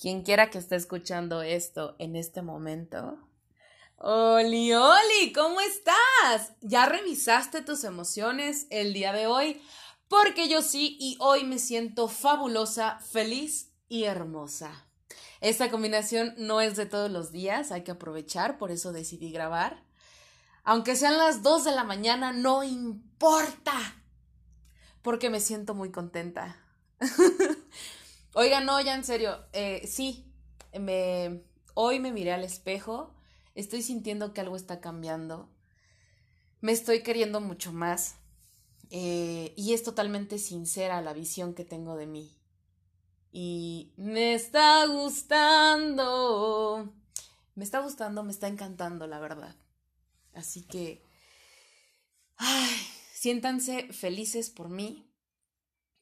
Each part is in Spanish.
quien quiera que esté escuchando esto en este momento. Oli, Oli, ¿cómo estás? ¿Ya revisaste tus emociones el día de hoy? Porque yo sí y hoy me siento fabulosa, feliz y hermosa. Esta combinación no es de todos los días, hay que aprovechar, por eso decidí grabar. Aunque sean las 2 de la mañana, no importa, porque me siento muy contenta. Oiga, no, ya en serio, eh, sí, me, hoy me miré al espejo, estoy sintiendo que algo está cambiando, me estoy queriendo mucho más eh, y es totalmente sincera la visión que tengo de mí. Y me está gustando, me está gustando, me está encantando, la verdad. Así que, ay, siéntanse felices por mí,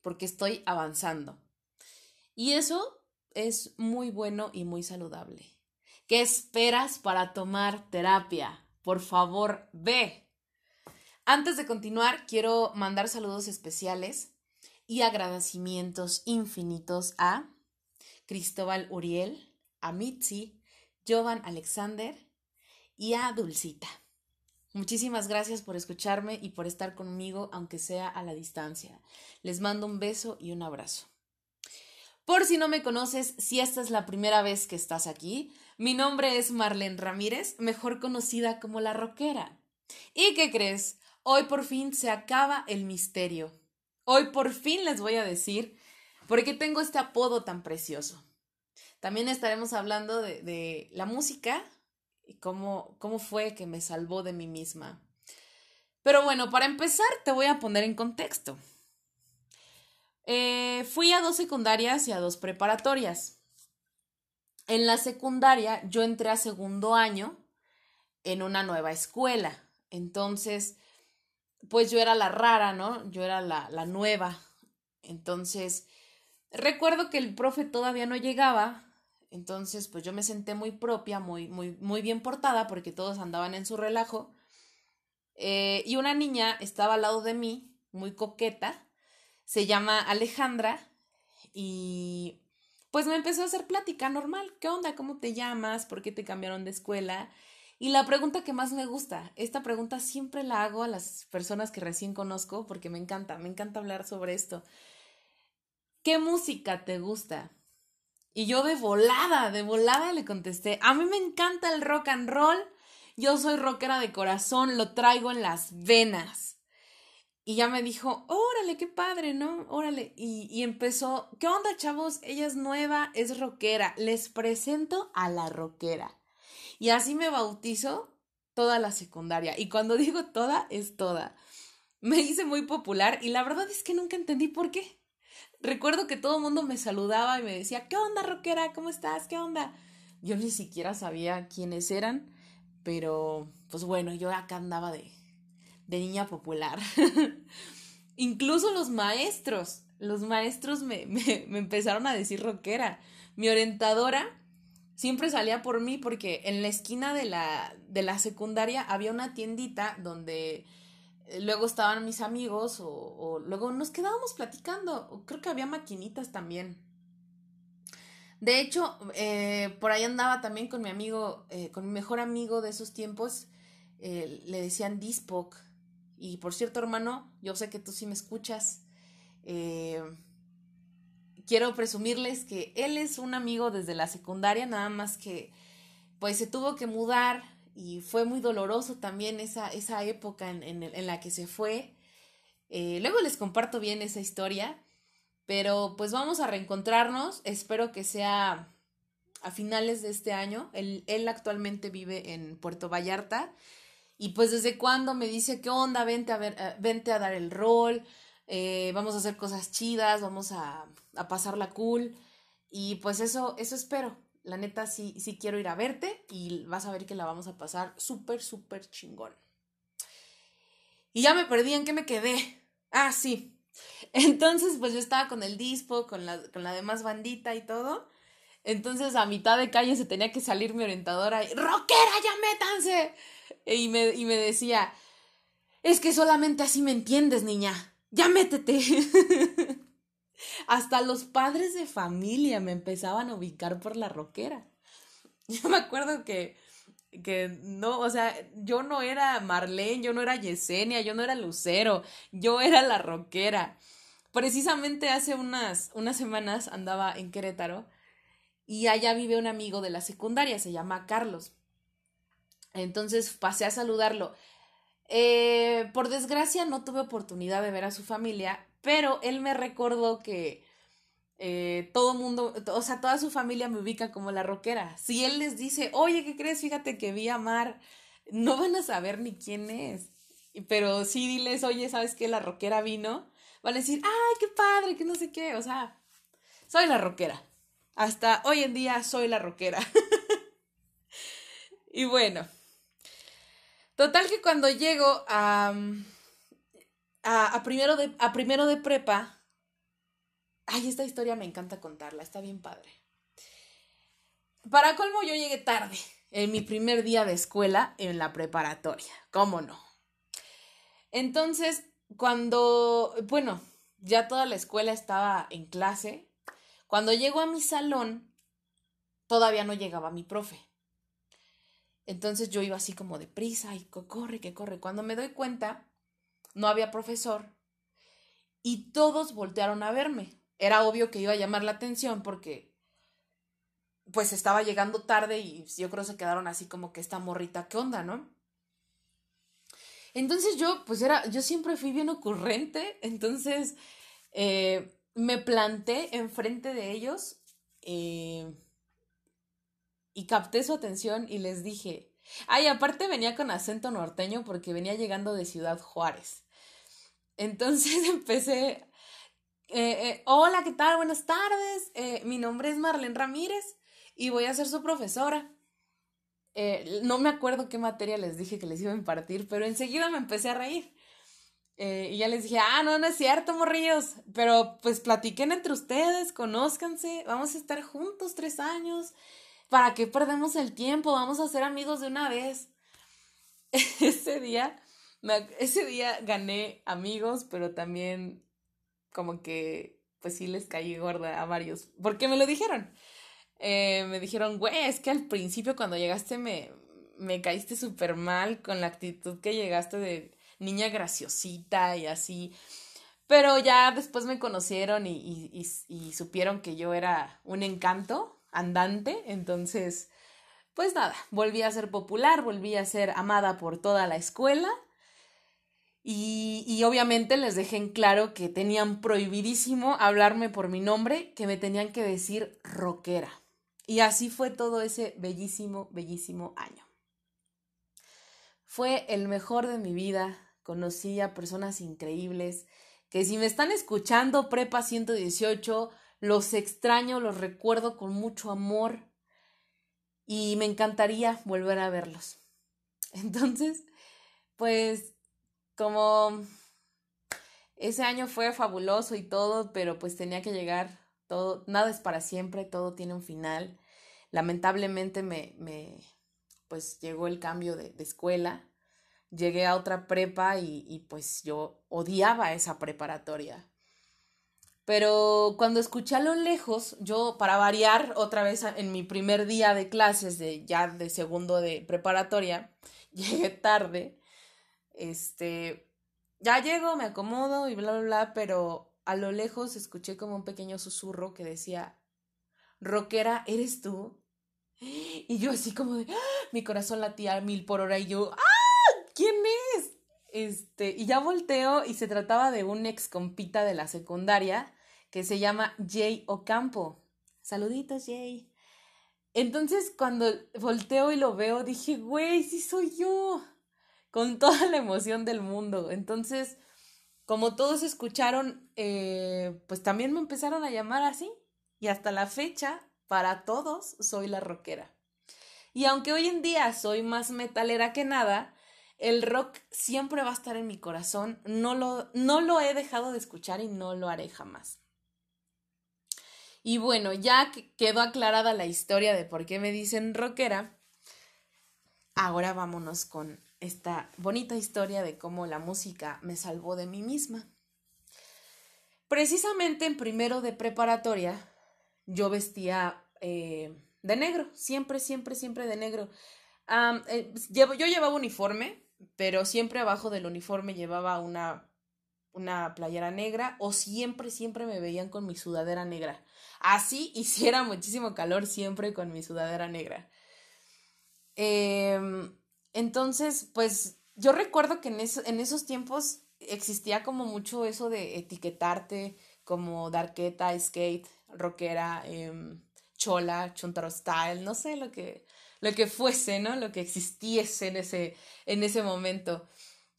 porque estoy avanzando. Y eso es muy bueno y muy saludable. ¿Qué esperas para tomar terapia? Por favor, ve. Antes de continuar, quiero mandar saludos especiales y agradecimientos infinitos a Cristóbal Uriel, a Mitzi, Jovan Alexander y a Dulcita. Muchísimas gracias por escucharme y por estar conmigo, aunque sea a la distancia. Les mando un beso y un abrazo. Por si no me conoces, si esta es la primera vez que estás aquí, mi nombre es Marlene Ramírez, mejor conocida como la rockera. ¿Y qué crees? Hoy por fin se acaba el misterio. Hoy por fin les voy a decir por qué tengo este apodo tan precioso. También estaremos hablando de, de la música y cómo, cómo fue que me salvó de mí misma. Pero bueno, para empezar te voy a poner en contexto. Eh, fui a dos secundarias y a dos preparatorias. En la secundaria yo entré a segundo año en una nueva escuela. Entonces, pues yo era la rara, ¿no? Yo era la, la nueva. Entonces, recuerdo que el profe todavía no llegaba. Entonces, pues yo me senté muy propia, muy, muy, muy bien portada, porque todos andaban en su relajo. Eh, y una niña estaba al lado de mí, muy coqueta, se llama Alejandra y pues me empezó a hacer plática normal. ¿Qué onda? ¿Cómo te llamas? ¿Por qué te cambiaron de escuela? Y la pregunta que más me gusta, esta pregunta siempre la hago a las personas que recién conozco porque me encanta, me encanta hablar sobre esto. ¿Qué música te gusta? Y yo de volada, de volada le contesté, a mí me encanta el rock and roll, yo soy rockera de corazón, lo traigo en las venas. Y ya me dijo, órale, qué padre, ¿no? Órale. Y, y, empezó, ¿qué onda, chavos? Ella es nueva, es rockera. Les presento a la rockera. Y así me bautizo toda la secundaria. Y cuando digo toda, es toda. Me hice muy popular y la verdad es que nunca entendí por qué. Recuerdo que todo el mundo me saludaba y me decía, ¿qué onda, rockera? ¿Cómo estás? ¿Qué onda? Yo ni siquiera sabía quiénes eran, pero pues bueno, yo acá andaba de, de niña popular. Incluso los maestros, los maestros me, me, empezaron a decir rockera. Mi orientadora siempre salía por mí porque en la esquina de la, de la secundaria había una tiendita donde eh, luego estaban mis amigos o, luego nos quedábamos platicando. Creo que había maquinitas también. De hecho, eh, por ahí andaba también con mi amigo, eh, con mi mejor amigo de esos tiempos, le decían Dispoc, y por cierto, hermano, yo sé que tú sí me escuchas. Eh, quiero presumirles que él es un amigo desde la secundaria, nada más que pues se tuvo que mudar y fue muy doloroso también esa, esa época en, en, la que se fue. Eh, luego les comparto bien esa historia, pero pues vamos a reencontrarnos. Espero que sea a finales de este año. Él, él actualmente vive en Puerto Vallarta y pues desde cuando me dice, ¿qué onda? Vente a, ver, uh, vente a dar el rol, eh, vamos a hacer cosas chidas, vamos a, a pasarla cool. Y pues eso, eso espero. La neta sí, sí quiero ir a verte y vas a ver que la vamos a pasar súper, súper chingón. Y ya me perdí, ¿en qué me quedé? Ah, sí. Entonces, pues yo estaba con el dispo, con la, con la demás bandita y todo. Entonces, a mitad de calle se tenía que salir mi orientadora y, ¡Rockera, ya métanse! Y me, y me decía, es que solamente así me entiendes, niña. Ya métete. Hasta los padres de familia me empezaban a ubicar por la rockera. Yo me acuerdo que, que no, o sea, yo no era Marlene, yo no era Yesenia, yo no era Lucero, yo era la rockera. Precisamente hace unas, unas semanas andaba en Querétaro y allá vive un amigo de la secundaria, se llama Carlos. Entonces pasé a saludarlo. Eh, por desgracia no tuve oportunidad de ver a su familia, pero él me recordó que eh, todo mundo, o sea, toda su familia me ubica como la rockera. Si él les dice, oye, ¿qué crees? Fíjate que vi a Mar, no van a saber ni quién es. Pero sí diles, oye, ¿sabes qué? La rockera vino. Van a decir, ay, qué padre, que no sé qué. O sea, soy la rockera. Hasta hoy en día soy la rockera. y bueno, total que cuando llego a, a, primero de, a primero de prepa, Ay, esta historia me encanta contarla, está bien padre. Para colmo, yo llegué tarde en mi primer día de escuela en la preparatoria. ¿Cómo no? Entonces, cuando, bueno, ya toda la escuela estaba en clase, cuando llego a mi salón, todavía no llegaba mi profe. Entonces yo iba así como deprisa y corre, que corre. Cuando me doy cuenta, no había profesor y todos voltearon a verme era obvio que iba a llamar la atención porque pues estaba llegando tarde y yo creo que se quedaron así como que esta morrita, ¿qué onda, no? Entonces yo, pues era, yo siempre fui bien ocurrente, entonces eh, me planté enfrente de ellos eh, y capté su atención y les dije, ay, aparte venía con acento norteño porque venía llegando de Ciudad Juárez. Entonces empecé eh, eh, hola, ¿qué tal? Buenas tardes. Mi nombre es Marlene Ramírez y voy a ser su profesora. no me acuerdo qué materia les dije que les iba a impartir, pero enseguida me empecé a reír. Y ya les dije, ah, no, no es cierto, morrillos, pero pues platiquen entre ustedes, conózcanse, vamos a estar juntos tres años. ¿Para qué perdemos el tiempo? Vamos a ser amigos de una vez. ese día, ese día gané amigos, pero también como que pues sí les caí gorda a varios, porque me lo dijeron. Eh, me dijeron, güey, es que al principio cuando llegaste me, me caíste súper mal con la actitud que llegaste de niña graciosita y así. Pero ya después me conocieron y, y, y, supieron que yo era un encanto andante, entonces, pues nada, volví a ser popular, volví a ser amada por toda la escuela y, obviamente les dejé en claro que tenían prohibidísimo hablarme por mi nombre, que me tenían que decir rockera. Y así fue todo ese bellísimo, bellísimo año. Fue el mejor de mi vida, conocí a personas increíbles, que si me están escuchando, Prepa 118, los extraño, los recuerdo con mucho amor y me encantaría volver a verlos. Entonces, pues como ese año fue fabuloso y todo, pero pues tenía que llegar, todo, nada es para siempre, todo tiene un final. Lamentablemente me, me pues llegó el cambio de, escuela, llegué a otra prepa y, y pues yo odiaba esa preparatoria. Pero cuando escuché a lo lejos, yo para variar otra vez en mi primer día de clases de ya de segundo de preparatoria, llegué tarde este, ya llego, me acomodo y bla, bla, bla, pero a lo lejos escuché como un pequeño susurro que decía, rockera, ¿eres tú? Y yo así como de, ¡ah! mi corazón latía mil por hora y yo, ¡ah! Este, y ya volteo y se trataba de un ex compita de la secundaria que se llama Jay Ocampo. Saluditos, Jay. Entonces, cuando volteo y lo veo, dije, güey, sí soy yo con toda la emoción del mundo. Entonces, como todos escucharon, eh, pues también me empezaron a llamar así. Y hasta la fecha, para todos, soy la rockera. Y aunque hoy en día soy más metalera que nada, el rock siempre va a estar en mi corazón. No lo, no lo he dejado de escuchar y no lo haré jamás. Y bueno, ya quedó aclarada la historia de por qué me dicen rockera, ahora vámonos con esta bonita historia de cómo la música me salvó de mí misma. Precisamente en primero de preparatoria, yo vestía eh, de negro, siempre, siempre, siempre de negro. Eh, yo llevaba uniforme, pero siempre abajo del uniforme llevaba una, una playera negra o siempre, siempre me veían con mi sudadera negra. Así hiciera muchísimo calor siempre con mi sudadera negra. Em, entonces, pues yo recuerdo que en, en esos tiempos existía como mucho eso de etiquetarte como darketa, skate, rockera, em, chola, chuntaro style, no sé lo que, lo que fuese, ¿no? Lo que existiese en ese, en ese momento.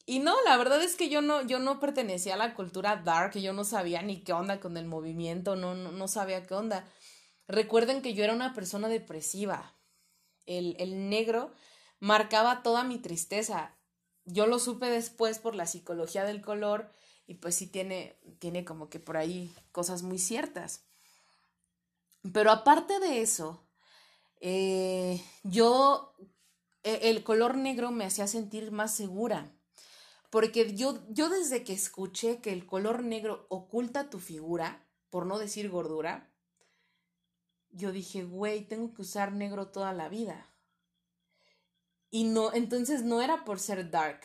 Y no, la verdad es que yo no, yo no pertenecía a la cultura dark, yo no sabía ni qué onda con el movimiento, no, no, no sabía qué onda. Recuerden que yo era una persona depresiva. El, el negro marcaba toda mi tristeza. Yo lo supe después por la psicología del color y pues sí tiene, tiene como que por ahí cosas muy ciertas. Pero aparte de eso, eh, yo, e, el color negro me hacía sentir más segura. Porque yo, yo desde que escuché que el color negro oculta tu figura, por no decir gordura, yo dije, güey, tengo que usar negro toda la vida. Y no, entonces no era por ser dark,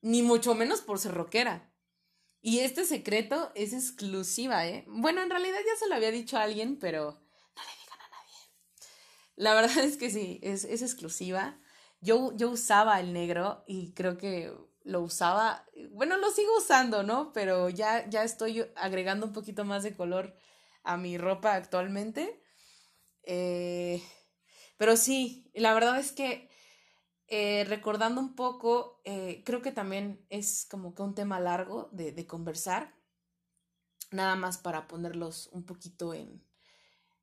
ni mucho menos por ser rockera. Y este secreto es exclusiva, ¿eh? Bueno, en realidad ya se lo había dicho a alguien, pero no le digan a nadie. La verdad es que sí, es, es exclusiva. Yo, yo usaba el negro y creo que lo usaba, bueno, lo sigo usando, ¿no? Pero ya, ya estoy agregando un poquito más de color a mi ropa actualmente. Eh, pero sí, la verdad es que eh, recordando un poco, eh, creo que también es como que un tema largo de, de, conversar, nada más para ponerlos un poquito en,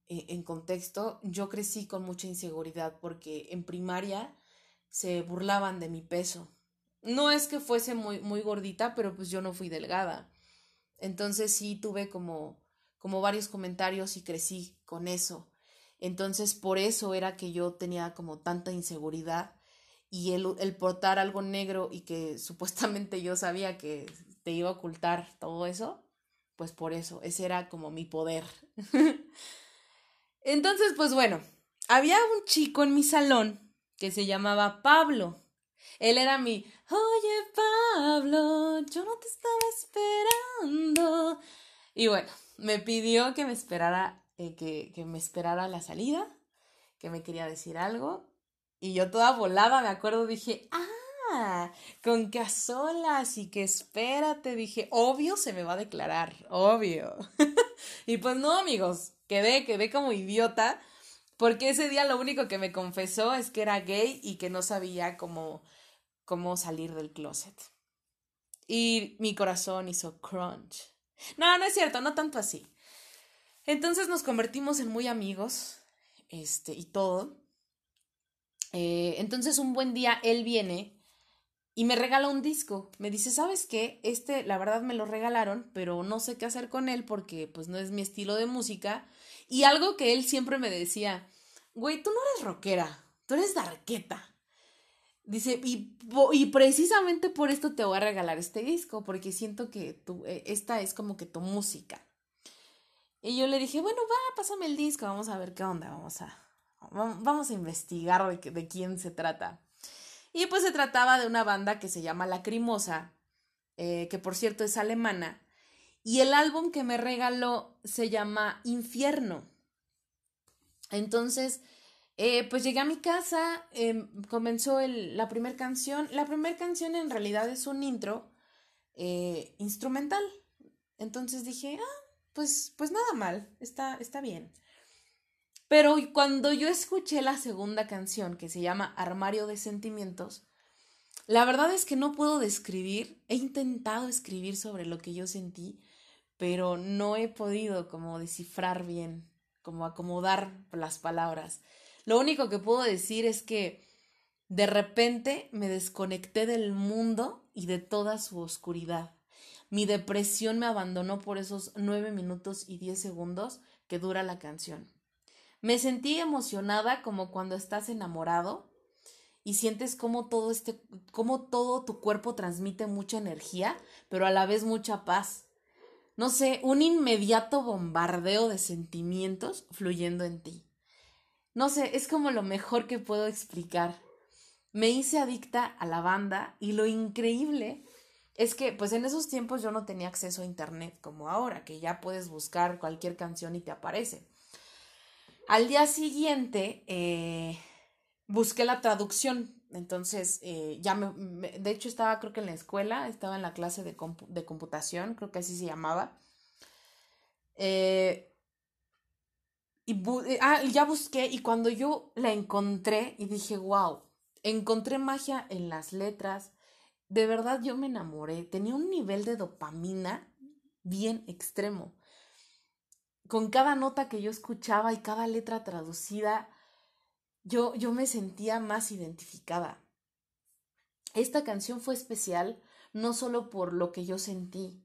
en contexto. Yo crecí con mucha inseguridad porque en primaria se burlaban de mi peso. No es que fuese muy, muy gordita, pero pues yo no fui delgada. Entonces sí tuve como, como varios comentarios y crecí con eso. Entonces por eso era que yo tenía como tanta inseguridad y el, el portar algo negro y que supuestamente yo sabía que te iba a ocultar todo eso, pues por eso, ese era como mi poder. Entonces, pues bueno, había un chico en mi salón que se llamaba Pablo. Él era mi, oye Pablo, yo no te estaba esperando. Y bueno, me pidió que me esperara, eh, que, que me esperara la salida, que me quería decir algo. Y yo toda volada, me acuerdo, dije, ah, con que a solas y que espérate, dije, obvio se me va a declarar, obvio. y pues no, amigos, quedé, quedé como idiota, porque ese día lo único que me confesó es que era gay y que no sabía cómo, cómo salir del closet. Y mi corazón hizo crunch. No, no es cierto, no tanto así. Entonces nos convertimos en muy amigos, este, y todo. Eh, entonces un buen día él viene y me regala un disco. Me dice, ¿sabes qué? Este, la verdad me lo regalaron, pero no sé qué hacer con él porque pues no es mi estilo de música. Y algo que él siempre me decía, güey, tú no eres rockera, tú eres darqueta. Dice, y, y, precisamente por esto te voy a regalar este disco, porque siento que eh, esta es como que tu música. Y yo le dije, bueno, va, pásame el disco, vamos a ver qué onda, vamos a, Vamos a investigar de quién se trata. Y pues se trataba de una banda que se llama Lacrimosa, eh, que por cierto es alemana. Y el álbum que me regaló se llama Infierno. Entonces, eh, pues llegué a mi casa, em, comenzó la primera canción. La primera canción en realidad es un intro eh, instrumental. Entonces dije, ah, pues, pues nada mal, está, está bien. Pero cuando yo escuché la segunda canción, que se llama Armario de Sentimientos, la verdad es que no puedo describir, he intentado escribir sobre lo que yo sentí, pero no he podido como descifrar bien, como acomodar las palabras. Lo único que puedo decir es que de repente me desconecté del mundo y de toda su oscuridad. Mi depresión me abandonó por esos nueve minutos y diez segundos que dura la canción. Me sentí emocionada como cuando estás enamorado y sientes como todo este, como todo tu cuerpo transmite mucha energía, pero a la vez mucha paz. no sé, un inmediato bombardeo de sentimientos fluyendo en ti. No sé, es como lo mejor que puedo explicar. Me hice adicta a la banda y lo increíble es que pues en esos tiempos yo no tenía acceso a internet como ahora, que ya puedes buscar cualquier canción y te aparece. Al día siguiente eh, busqué la traducción, entonces eh, ya me, de hecho estaba creo que en la escuela, estaba en la clase de, de computación, creo que así se llamaba. Eh, y ah, ya busqué y cuando yo la encontré y dije, wow, encontré magia en las letras, de verdad yo me enamoré, tenía un nivel de dopamina bien extremo. Con cada nota que yo escuchaba y cada letra traducida, yo, yo me sentía más identificada. Esta canción fue especial no solo por lo que yo sentí,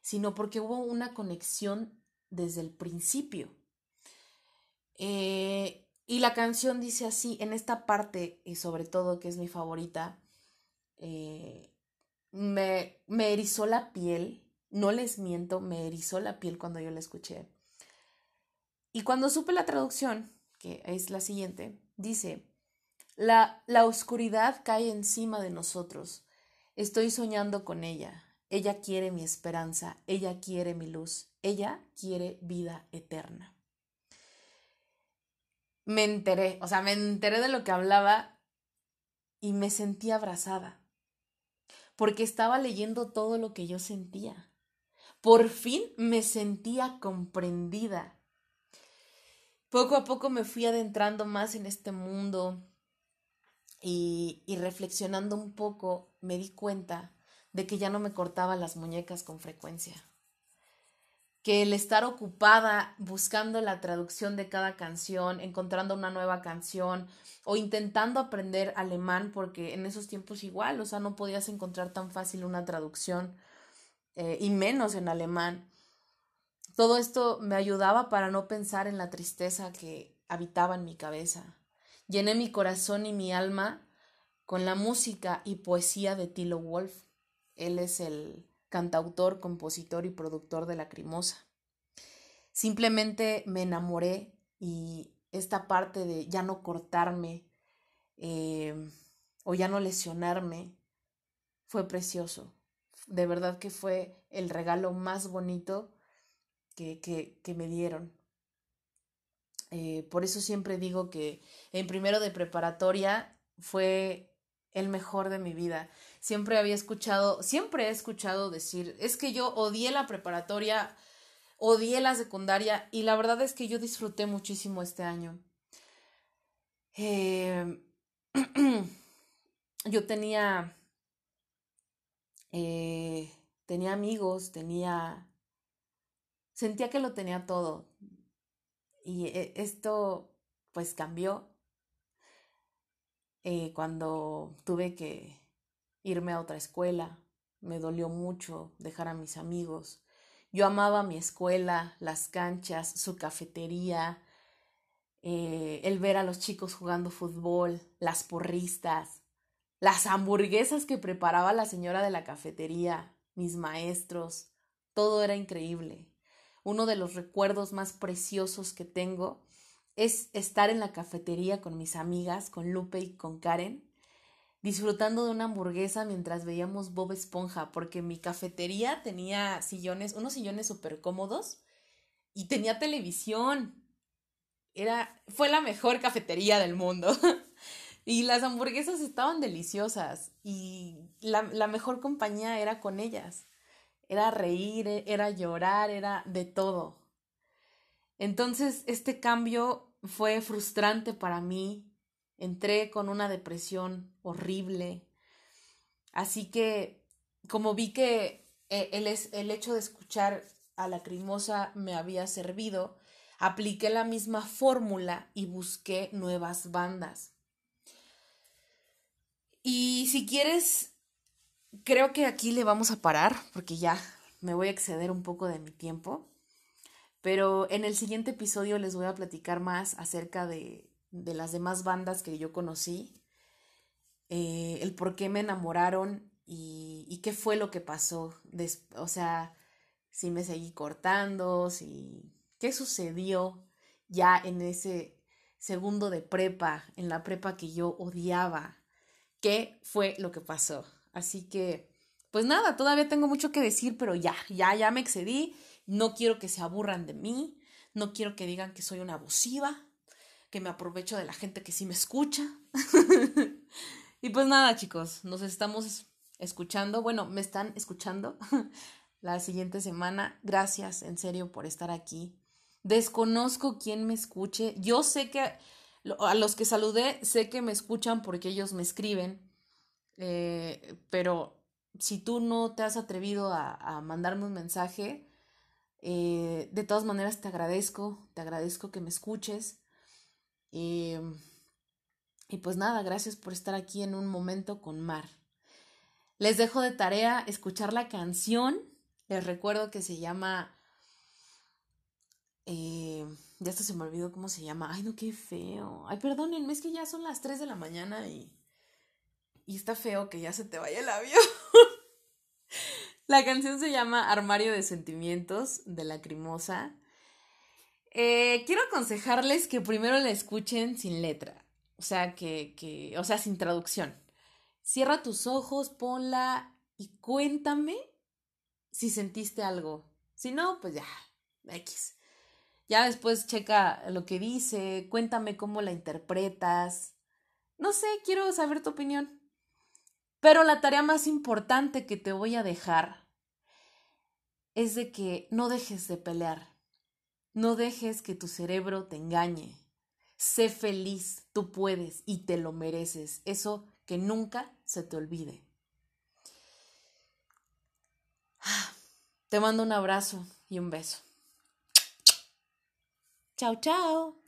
sino porque hubo una conexión desde el principio. Eh, y la canción dice así, en esta parte, y sobre todo que es mi favorita, eh, me, me erizó la piel, no les miento, me erizó la piel cuando yo la escuché. Y cuando supe la traducción, que es la siguiente, dice, la, la oscuridad cae encima de nosotros. Estoy soñando con ella. Ella quiere mi esperanza, ella quiere mi luz, ella quiere vida eterna. Me enteré, o sea, me enteré de lo que hablaba y me sentí abrazada porque estaba leyendo todo lo que yo sentía. Por fin me sentía comprendida. Poco a poco me fui adentrando más en este mundo y, y reflexionando un poco me di cuenta de que ya no me cortaba las muñecas con frecuencia que el estar ocupada buscando la traducción de cada canción, encontrando una nueva canción o intentando aprender alemán, porque en esos tiempos igual, o sea, no podías encontrar tan fácil una traducción eh, y menos en alemán. Todo esto me ayudaba para no pensar en la tristeza que habitaba en mi cabeza. Llené mi corazón y mi alma con la música y poesía de Tilo Wolf. Él es el cantautor, compositor y productor de Lacrimosa. Simplemente me enamoré y esta parte de ya no cortarme eh, o ya no lesionarme fue precioso. De verdad que fue el regalo más bonito que, que, me dieron. Eh, por eso siempre digo que en primero de preparatoria fue el mejor de mi vida siempre había escuchado, siempre he escuchado decir, es que yo odié la preparatoria, odié la secundaria y la verdad es que yo disfruté muchísimo este año. Eh, yo tenía, eh, tenía amigos, tenía, sentía que lo tenía todo y eh, esto pues cambió cuando tuve que irme a otra escuela. Me dolió mucho dejar a mis amigos. Yo amaba mi escuela, las canchas, su cafetería, eh, el ver a los chicos jugando fútbol, las porristas, las hamburguesas que preparaba la señora de la cafetería, mis maestros, todo era increíble. Uno de los recuerdos más preciosos que tengo es estar en la cafetería con mis amigas, con Lupe y con Karen, disfrutando de una hamburguesa mientras veíamos Bob Esponja, porque mi cafetería tenía sillones, unos sillones súper cómodos y tenía televisión. Era, fue la mejor cafetería del mundo. y las hamburguesas estaban deliciosas y la, la mejor compañía era con ellas. Era reír, era llorar, era de todo. Entonces, este cambio fue frustrante para mí entré con una depresión horrible. Así que, como vi que eh, el, el hecho de escuchar a la crimosa me había servido, apliqué la misma fórmula y busqué nuevas bandas. Y si quieres, creo que aquí le vamos a parar, porque ya me voy a exceder un poco de mi tiempo. Pero en el siguiente episodio les voy a platicar más acerca de de las demás bandas que yo conocí, eh, el por qué me enamoraron y, qué fue lo que pasó. o sea, si me seguí cortando, si qué sucedió ya en ese segundo de prepa, en la prepa que yo odiaba, qué fue lo que pasó. Así que, pues nada, todavía tengo mucho que decir, pero ya, ya, ya me excedí, no quiero que se aburran de mí, no quiero que digan que soy una abusiva, que me aprovecho de la gente que sí me escucha. y pues nada, chicos, nos estamos escuchando, bueno, me están escuchando la siguiente semana. Gracias, en serio, por estar aquí. Desconozco quién me escuche. Yo sé que a los que saludé, sé que me escuchan porque ellos me escriben. Eh, pero si tú no te has atrevido a, mandarme un mensaje, eh, de todas maneras te agradezco, te agradezco que me escuches. y pues nada, gracias por estar aquí en un momento con Mar. Les dejo de tarea escuchar la canción. Les recuerdo que se llama eh, ya hasta se me olvidó cómo se llama. Ay, no, qué feo. Ay, perdónenme, es que ya son las 3 de la mañana y. Y está feo que ya se te vaya el avión. la canción se llama Armario de Sentimientos de Lacrimosa. Eh, quiero aconsejarles que primero la escuchen sin letra. O sea, que, que. O sea, sin traducción. Cierra tus ojos, ponla y cuéntame si sentiste algo. Si no, pues ya, X. Ya después checa lo que dice, cuéntame cómo la interpretas. No sé, quiero saber tu opinión. Pero la tarea más importante que te voy a dejar es de que no dejes de pelear. No dejes que tu cerebro te engañe. Sé feliz, tú puedes y te lo mereces. Eso que nunca se te olvide. Te mando un abrazo y un beso. Chao, chao.